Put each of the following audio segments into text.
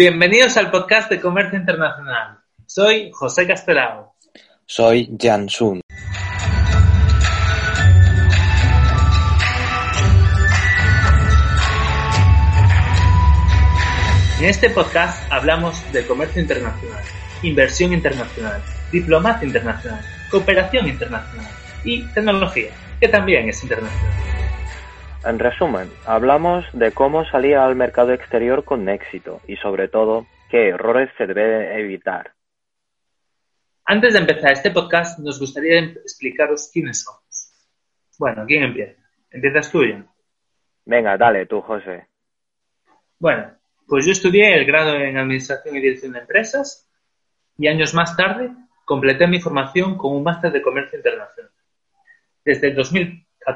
Bienvenidos al podcast de Comercio Internacional. Soy José Castelao. Soy Jan Sun. En este podcast hablamos de comercio internacional, inversión internacional, diplomacia internacional, cooperación internacional y tecnología, que también es internacional. En resumen, hablamos de cómo salir al mercado exterior con éxito y sobre todo qué errores se deben evitar. Antes de empezar este podcast, nos gustaría explicaros quiénes somos. Bueno, ¿quién empieza? ¿Empiezas tú, ya? Venga, dale tú, José. Bueno, pues yo estudié el grado en Administración y Dirección de Empresas y años más tarde completé mi formación con un máster de Comercio Internacional. Desde el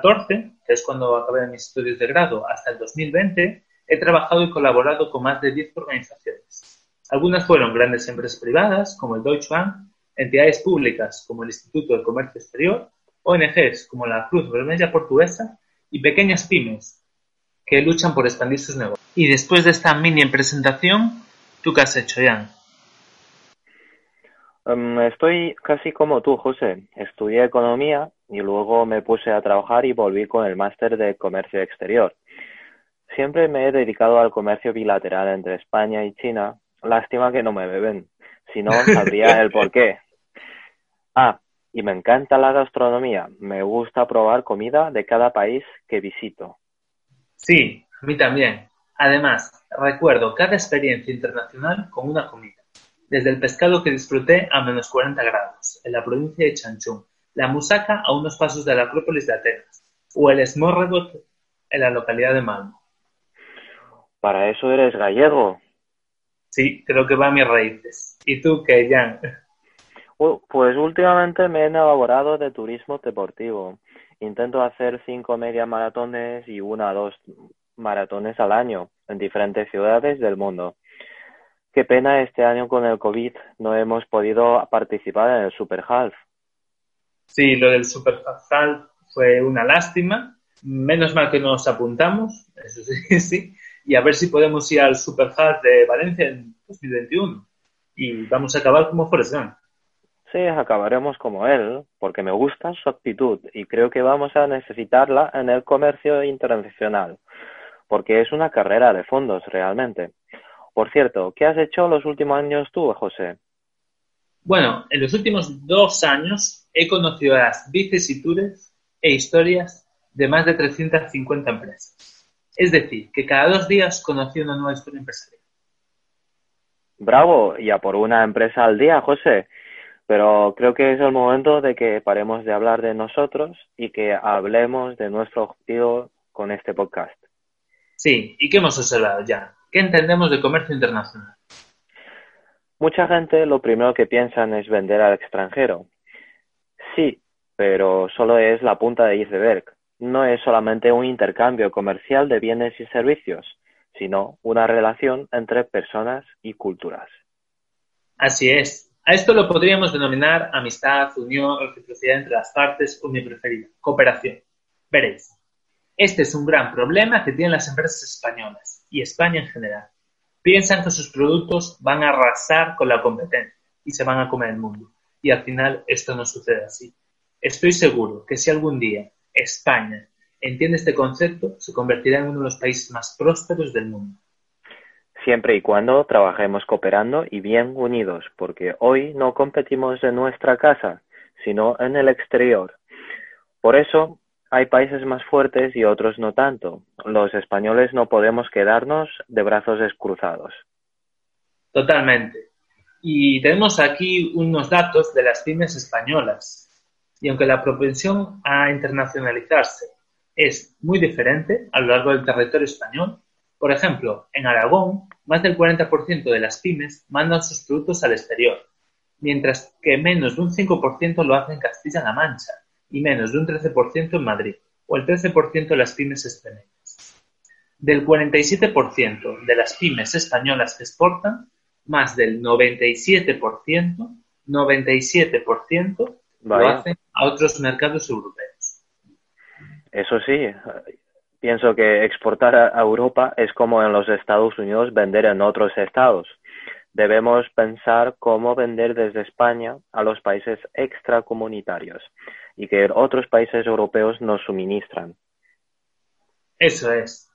2014, que es cuando acabé mis estudios de grado, hasta el 2020, he trabajado y colaborado con más de 10 organizaciones. Algunas fueron grandes empresas privadas, como el Deutsche Bank, entidades públicas, como el Instituto de Comercio Exterior, ONGs, como la Cruz Vermelha Portuguesa, y pequeñas pymes, que luchan por expandir sus negocios. Y después de esta mini presentación, ¿tú qué has hecho, Jan? Um, estoy casi como tú, José. Estudié economía y luego me puse a trabajar y volví con el máster de comercio exterior. Siempre me he dedicado al comercio bilateral entre España y China. Lástima que no me beben, si no sabría el porqué. Ah, y me encanta la gastronomía. Me gusta probar comida de cada país que visito. Sí, a mí también. Además, recuerdo cada experiencia internacional con una comida. Desde el pescado que disfruté a menos 40 grados, en la provincia de Chanchún, la musaca a unos pasos de la Acrópolis de Atenas, o el smorgasbord en la localidad de Malmo. Para eso eres gallego. Sí, creo que va a mis raíces. ¿Y tú qué, Jan? Pues últimamente me he enamorado de turismo deportivo. Intento hacer cinco media maratones y una o dos maratones al año en diferentes ciudades del mundo. Qué pena este año con el COVID no hemos podido participar en el Super Half. Sí, lo del Super Half fue una lástima. Menos mal que nos apuntamos, eso sí, sí. Y a ver si podemos ir al Super Half de Valencia en 2021. Y vamos a acabar como Forrest Gump. Sí, acabaremos como él, porque me gusta su actitud y creo que vamos a necesitarla en el comercio internacional, porque es una carrera de fondos realmente. Por cierto, ¿qué has hecho los últimos años tú, José? Bueno, en los últimos dos años he conocido las vicisitudes e historias de más de 350 empresas. Es decir, que cada dos días conocí una nueva historia empresarial. Bravo, ya por una empresa al día, José. Pero creo que es el momento de que paremos de hablar de nosotros y que hablemos de nuestro objetivo con este podcast. Sí, ¿y qué hemos observado ya? ¿Qué entendemos de comercio internacional? Mucha gente lo primero que piensan es vender al extranjero. Sí, pero solo es la punta de iceberg. No es solamente un intercambio comercial de bienes y servicios, sino una relación entre personas y culturas. Así es. A esto lo podríamos denominar amistad, unión, reciprocidad entre las partes o mi preferida, cooperación. Veréis. Este es un gran problema que tienen las empresas españolas y España en general. Piensan que sus productos van a arrasar con la competencia y se van a comer el mundo. Y al final esto no sucede así. Estoy seguro que si algún día España entiende este concepto, se convertirá en uno de los países más prósperos del mundo. Siempre y cuando trabajemos cooperando y bien unidos, porque hoy no competimos en nuestra casa, sino en el exterior. Por eso hay países más fuertes y otros no tanto. Los españoles no podemos quedarnos de brazos cruzados. Totalmente. Y tenemos aquí unos datos de las pymes españolas. Y aunque la propensión a internacionalizarse es muy diferente a lo largo del territorio español, por ejemplo, en Aragón, más del 40% de las pymes mandan sus productos al exterior, mientras que menos de un 5% lo hacen en Castilla-La Mancha y menos de un 13% en Madrid, o el 13% de las pymes españolas. Del 47% de las pymes españolas que exportan, más del 97%, 97% lo hacen a otros mercados europeos. Eso sí, Pienso que exportar a Europa es como en los Estados Unidos vender en otros estados. Debemos pensar cómo vender desde España a los países extracomunitarios y que otros países europeos nos suministran. Eso es.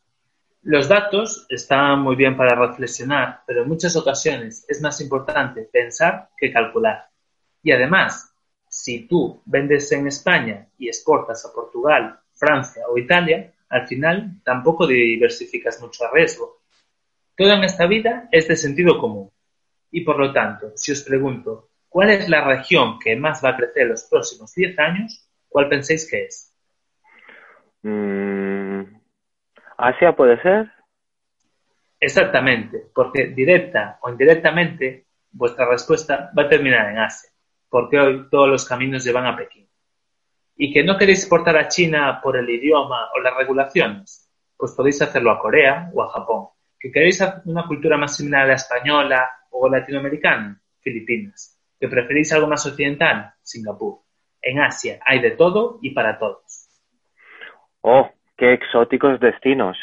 Los datos están muy bien para reflexionar, pero en muchas ocasiones es más importante pensar que calcular. Y además, si tú vendes en España y exportas a Portugal, Francia o Italia, al final tampoco diversificas mucho el riesgo. Todo en esta vida es de sentido común. Y por lo tanto, si os pregunto, ¿cuál es la región que más va a crecer en los próximos 10 años? ¿Cuál pensáis que es? Mm, ¿Asia puede ser? Exactamente, porque directa o indirectamente vuestra respuesta va a terminar en Asia, porque hoy todos los caminos llevan a Pekín. ¿Y que no queréis exportar a China por el idioma o las regulaciones? Pues podéis hacerlo a Corea o a Japón. ¿Que queréis una cultura más similar a la española o latinoamericana? Filipinas. ¿Que preferís algo más occidental? Singapur. En Asia hay de todo y para todos. Oh, qué exóticos destinos.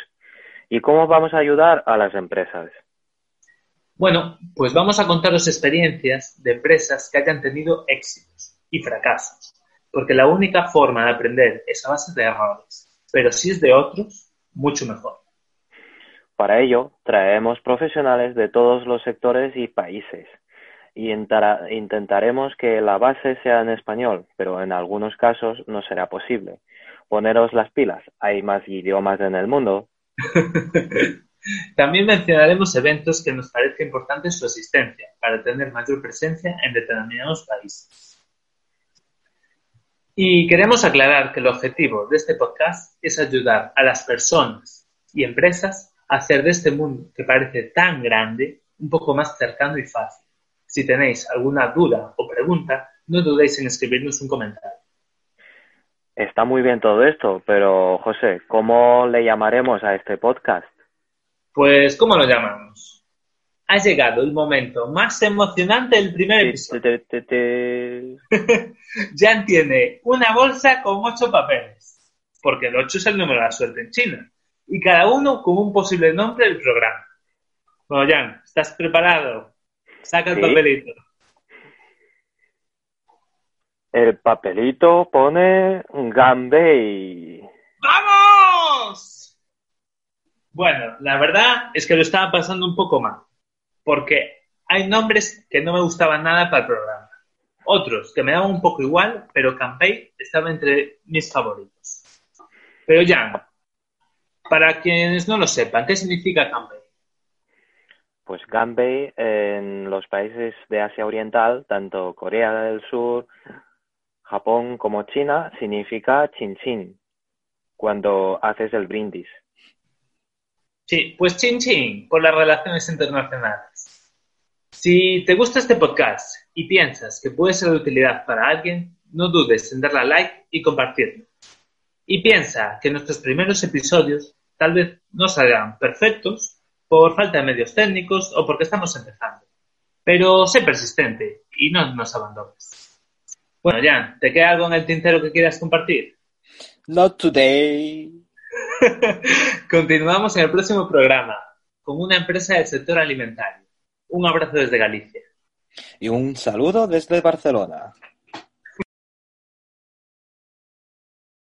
¿Y cómo vamos a ayudar a las empresas? Bueno, pues vamos a contaros experiencias de empresas que hayan tenido éxitos y fracasos, porque la única forma de aprender es a base de errores, pero si es de otros, mucho mejor. Para ello, traemos profesionales de todos los sectores y países y intentaremos que la base sea en español, pero en algunos casos no será posible. Poneros las pilas, hay más idiomas en el mundo. También mencionaremos eventos que nos parece importante su existencia para tener mayor presencia en determinados países. Y queremos aclarar que el objetivo de este podcast es ayudar a las personas y empresas a hacer de este mundo que parece tan grande un poco más cercano y fácil. Si tenéis alguna duda o pregunta, no dudéis en escribirnos un comentario. Está muy bien todo esto, pero José, ¿cómo le llamaremos a este podcast? Pues, ¿cómo lo llamamos? Ha llegado el momento más emocionante del primer episodio. Jan tiene una bolsa con ocho papeles, porque el ocho es el número de la suerte en China, y cada uno con un posible nombre del programa. Bueno, Jan, ¿estás preparado? Saca el papelito. El papelito pone Gambey. ¡Vamos! Bueno, la verdad es que lo estaba pasando un poco mal, porque hay nombres que no me gustaban nada para el programa. Otros que me daban un poco igual, pero Campey estaba entre mis favoritos. Pero ya, para quienes no lo sepan, ¿qué significa Campey? Pues Ganbei en los países de Asia Oriental, tanto Corea del Sur, Japón como China, significa chin chin, cuando haces el brindis. Sí, pues chin chin por las relaciones internacionales. Si te gusta este podcast y piensas que puede ser de utilidad para alguien, no dudes en darle a like y compartirlo. Y piensa que nuestros primeros episodios tal vez no salgan perfectos por falta de medios técnicos o porque estamos empezando. Pero sé persistente y no nos abandones. Bueno, Jan, ¿te queda algo en el tintero que quieras compartir? Not today. Continuamos en el próximo programa con una empresa del sector alimentario. Un abrazo desde Galicia. Y un saludo desde Barcelona.